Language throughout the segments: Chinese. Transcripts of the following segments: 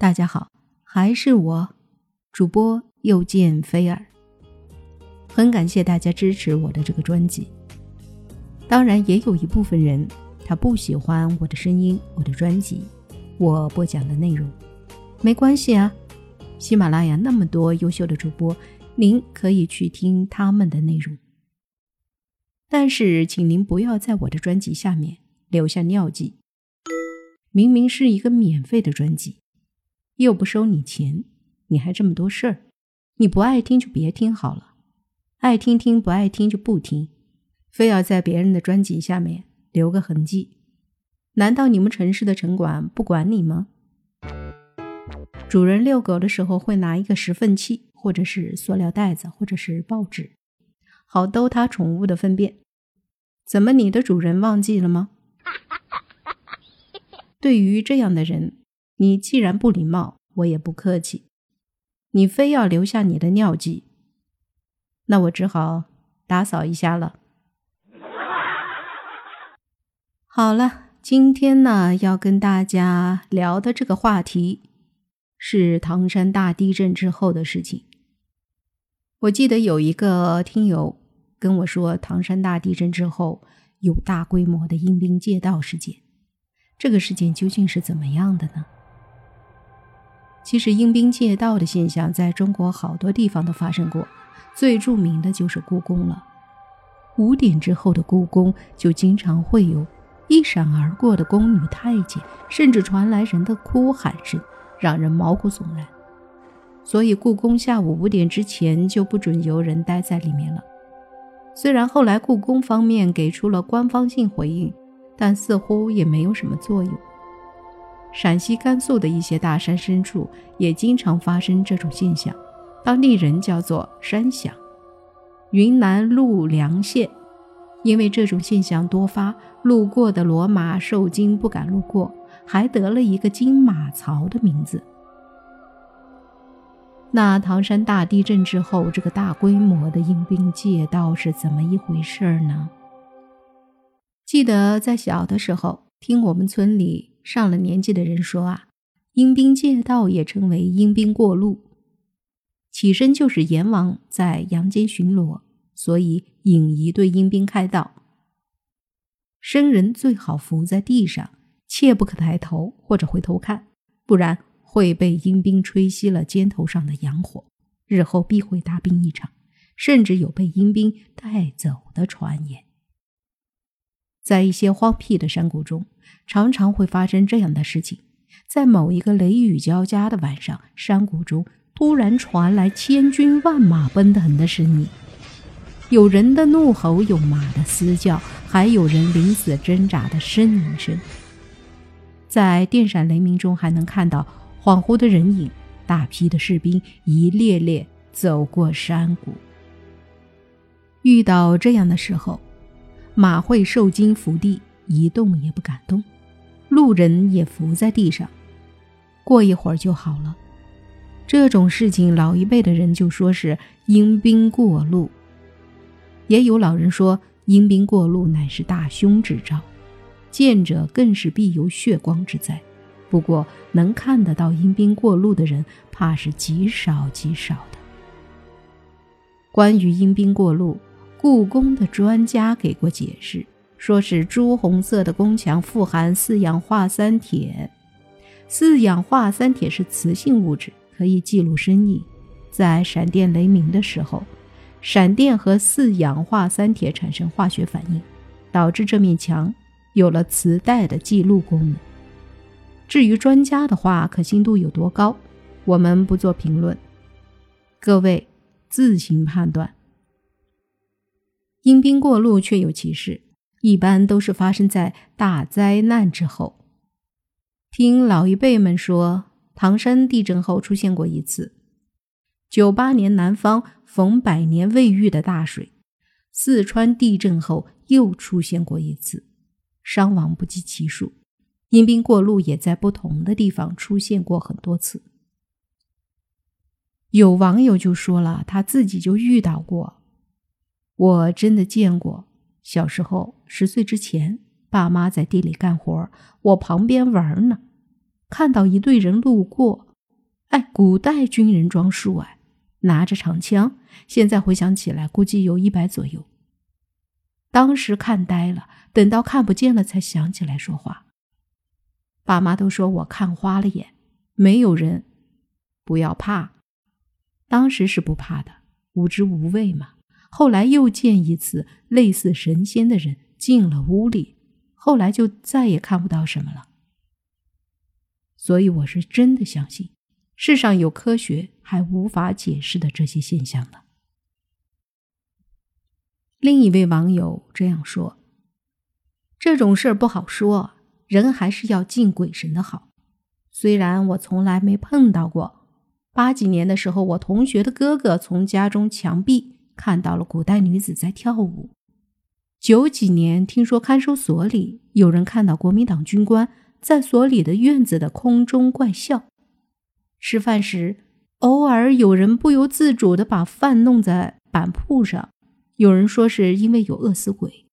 大家好，还是我，主播又见菲儿。很感谢大家支持我的这个专辑。当然，也有一部分人他不喜欢我的声音、我的专辑、我播讲的内容，没关系啊。喜马拉雅那么多优秀的主播，您可以去听他们的内容。但是，请您不要在我的专辑下面留下尿迹。明明是一个免费的专辑。又不收你钱，你还这么多事儿，你不爱听就别听好了，爱听听，不爱听就不听，非要在别人的专辑下面留个痕迹，难道你们城市的城管不管你吗？主人遛狗的时候会拿一个拾粪器，或者是塑料袋子，或者是报纸，好兜他宠物的粪便，怎么你的主人忘记了吗？对于这样的人。你既然不礼貌，我也不客气。你非要留下你的尿迹，那我只好打扫一下了。好了，今天呢要跟大家聊的这个话题是唐山大地震之后的事情。我记得有一个听友跟我说，唐山大地震之后有大规模的阴兵借道事件，这个事件究竟是怎么样的呢？其实阴兵借道的现象在中国好多地方都发生过，最著名的就是故宫了。五点之后的故宫就经常会有一闪而过的宫女太监，甚至传来人的哭喊声，让人毛骨悚然。所以故宫下午五点之前就不准游人待在里面了。虽然后来故宫方面给出了官方性回应，但似乎也没有什么作用。陕西、甘肃的一些大山深处也经常发生这种现象，当地人叫做“山响”。云南陆良县因为这种现象多发，路过的骡马受惊不敢路过，还得了一个“金马槽”的名字。那唐山大地震之后，这个大规模的阴兵借道是怎么一回事呢？记得在小的时候听我们村里。上了年纪的人说啊，阴兵借道也称为阴兵过路，起身就是阎王在阳间巡逻，所以引一对阴兵开道。生人最好伏在地上，切不可抬头或者回头看，不然会被阴兵吹熄了肩头上的阳火，日后必会大病一场，甚至有被阴兵带走的传言。在一些荒僻的山谷中，常常会发生这样的事情：在某一个雷雨交加的晚上，山谷中突然传来千军万马奔腾的声音，有人的怒吼，有马的嘶叫，还有人临死挣扎的呻吟声。在电闪雷鸣中，还能看到恍惚的人影，大批的士兵一列列走过山谷。遇到这样的时候，马会受惊伏地，一动也不敢动；路人也伏在地上，过一会儿就好了。这种事情，老一辈的人就说是阴兵过路，也有老人说阴兵过路乃是大凶之兆，见者更是必有血光之灾。不过，能看得到阴兵过路的人，怕是极少极少的。关于阴兵过路。故宫的专家给过解释，说是朱红色的宫墙富含四氧化三铁。四氧化三铁是磁性物质，可以记录声音。在闪电雷鸣的时候，闪电和四氧化三铁产生化学反应，导致这面墙有了磁带的记录功能。至于专家的话可信度有多高，我们不做评论，各位自行判断。阴兵过路确有其事，一般都是发生在大灾难之后。听老一辈们说，唐山地震后出现过一次，九八年南方逢百年未遇的大水，四川地震后又出现过一次，伤亡不计其数。阴兵过路也在不同的地方出现过很多次。有网友就说了，他自己就遇到过。我真的见过，小时候十岁之前，爸妈在地里干活，我旁边玩呢，看到一队人路过，哎，古代军人装束哎，拿着长枪，现在回想起来，估计有一百左右。当时看呆了，等到看不见了，才想起来说话。爸妈都说我看花了眼，没有人，不要怕。当时是不怕的，无知无畏嘛。后来又见一次类似神仙的人进了屋里，后来就再也看不到什么了。所以我是真的相信，世上有科学还无法解释的这些现象的。另一位网友这样说：“这种事儿不好说，人还是要敬鬼神的好。虽然我从来没碰到过，八几年的时候，我同学的哥哥从家中墙壁。”看到了古代女子在跳舞。九几年，听说看守所里有人看到国民党军官在所里的院子的空中怪笑。吃饭时，偶尔有人不由自主的把饭弄在板铺上，有人说是因为有饿死鬼。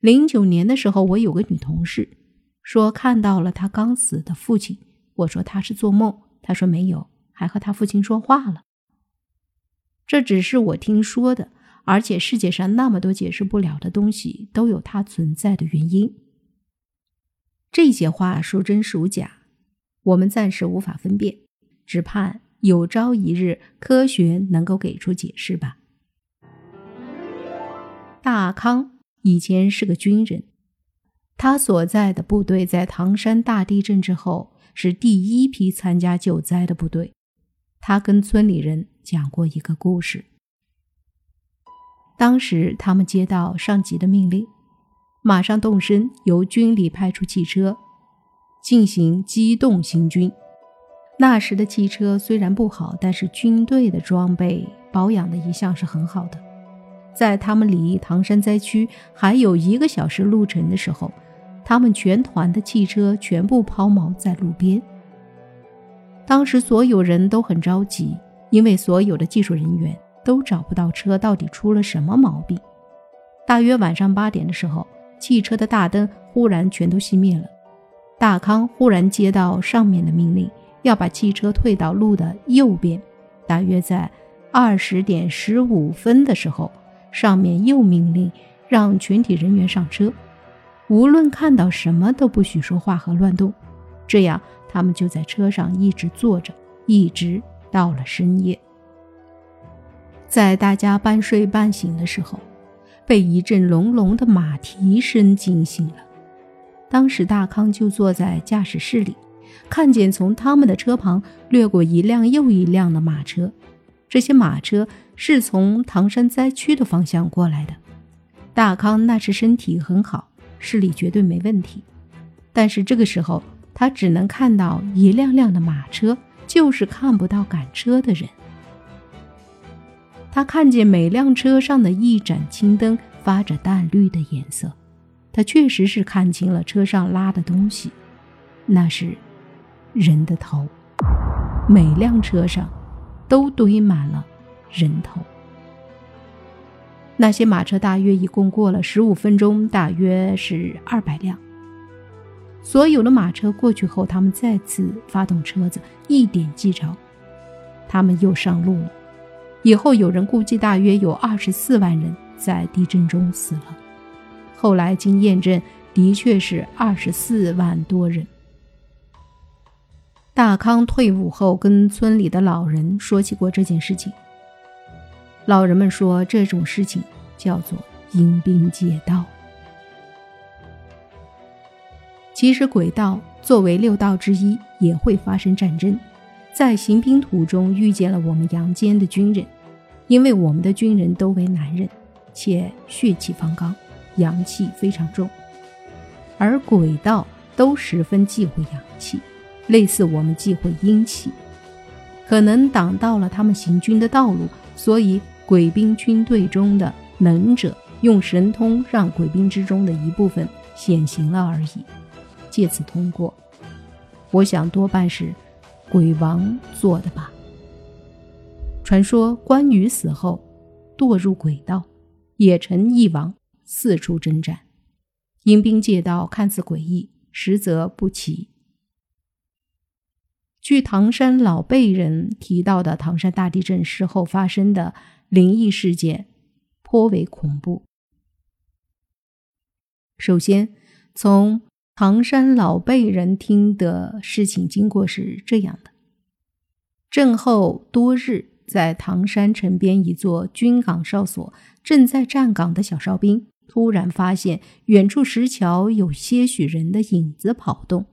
零九年的时候，我有个女同事说看到了她刚死的父亲。我说她是做梦，她说没有，还和她父亲说话了。这只是我听说的，而且世界上那么多解释不了的东西，都有它存在的原因。这些话孰真孰假，我们暂时无法分辨，只盼有朝一日科学能够给出解释吧。大康以前是个军人，他所在的部队在唐山大地震之后是第一批参加救灾的部队。他跟村里人讲过一个故事。当时他们接到上级的命令，马上动身，由军里派出汽车进行机动行军。那时的汽车虽然不好，但是军队的装备保养的一向是很好的。在他们离唐山灾区还有一个小时路程的时候，他们全团的汽车全部抛锚在路边。当时所有人都很着急，因为所有的技术人员都找不到车到底出了什么毛病。大约晚上八点的时候，汽车的大灯忽然全都熄灭了。大康忽然接到上面的命令，要把汽车退到路的右边。大约在二十点十五分的时候，上面又命令让全体人员上车，无论看到什么都不许说话和乱动，这样。他们就在车上一直坐着，一直到了深夜。在大家半睡半醒的时候，被一阵隆隆的马蹄声惊醒了。当时大康就坐在驾驶室里，看见从他们的车旁掠过一辆又一辆的马车，这些马车是从唐山灾区的方向过来的。大康那时身体很好，视力绝对没问题，但是这个时候。他只能看到一辆辆的马车，就是看不到赶车的人。他看见每辆车上的一盏青灯发着淡绿的颜色，他确实是看清了车上拉的东西，那是人的头。每辆车上都堆满了人头。那些马车大约一共过了十五分钟，大约是二百辆。所有的马车过去后，他们再次发动车子，一点即着。他们又上路了。以后有人估计，大约有二十四万人在地震中死了。后来经验证，的确是二十四万多人。大康退伍后，跟村里的老人说起过这件事情。老人们说，这种事情叫做阴兵借道。其实鬼道作为六道之一，也会发生战争。在行兵途中遇见了我们阳间的军人，因为我们的军人都为男人，且血气方刚，阳气非常重，而鬼道都十分忌讳阳气，类似我们忌讳阴气，可能挡到了他们行军的道路，所以鬼兵军队中的能者用神通让鬼兵之中的一部分显形了而已。借此通过，我想多半是鬼王做的吧。传说关羽死后堕入鬼道，也成一王，四处征战。阴兵借道看似诡异，实则不奇。据唐山老辈人提到的唐山大地震事后发生的灵异事件，颇为恐怖。首先，从唐山老辈人听的事情经过是这样的：震后多日，在唐山城边一座军港哨所，正在站岗的小哨兵突然发现远处石桥有些许人的影子跑动。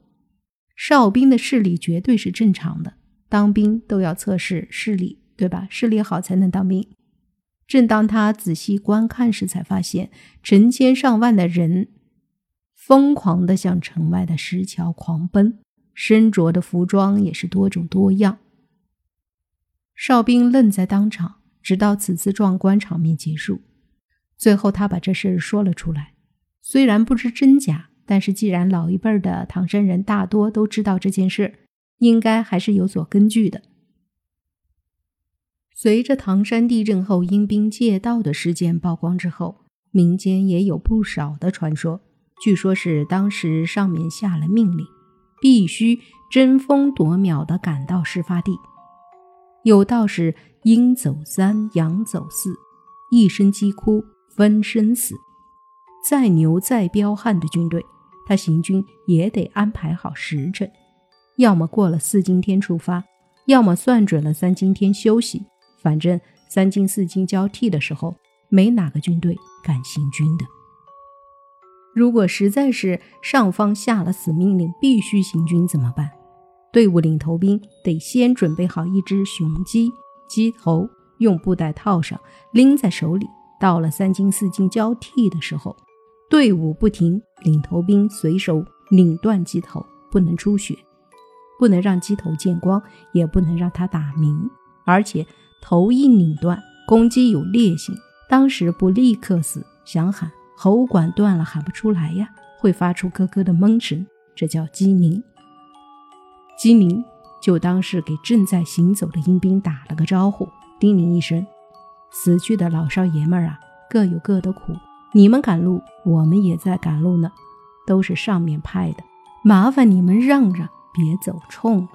哨兵的视力绝对是正常的，当兵都要测试视力，对吧？视力好才能当兵。正当他仔细观看时，才发现成千上万的人疯狂地向城外的石桥狂奔，身着的服装也是多种多样。哨兵愣在当场，直到此次壮观场面结束。最后，他把这事说了出来，虽然不知真假。但是，既然老一辈的唐山人大多都知道这件事，应该还是有所根据的。随着唐山地震后阴兵借道的事件曝光之后，民间也有不少的传说。据说是当时上面下了命令，必须争分夺秒地赶到事发地。有道是阴走三，阳走四，一声鸡哭分生死。再牛再彪悍的军队。他行军也得安排好时辰，要么过了四更天出发，要么算准了三更天休息。反正三更四更交替的时候，没哪个军队敢行军的。如果实在是上方下了死命令，必须行军怎么办？队伍领头兵得先准备好一只雄鸡，鸡头用布袋套上，拎在手里。到了三斤四斤交替的时候。队伍不停，领头兵随手拧断鸡头，不能出血，不能让鸡头见光，也不能让它打鸣。而且头一拧断，公鸡有烈性，当时不立刻死，想喊喉管断了喊不出来呀，会发出咯咯的闷声，这叫鸡鸣。鸡鸣就当是给正在行走的阴兵打了个招呼，叮咛一声：死去的老少爷们儿啊，各有各的苦。你们赶路，我们也在赶路呢，都是上面派的，麻烦你们让让，别走冲了。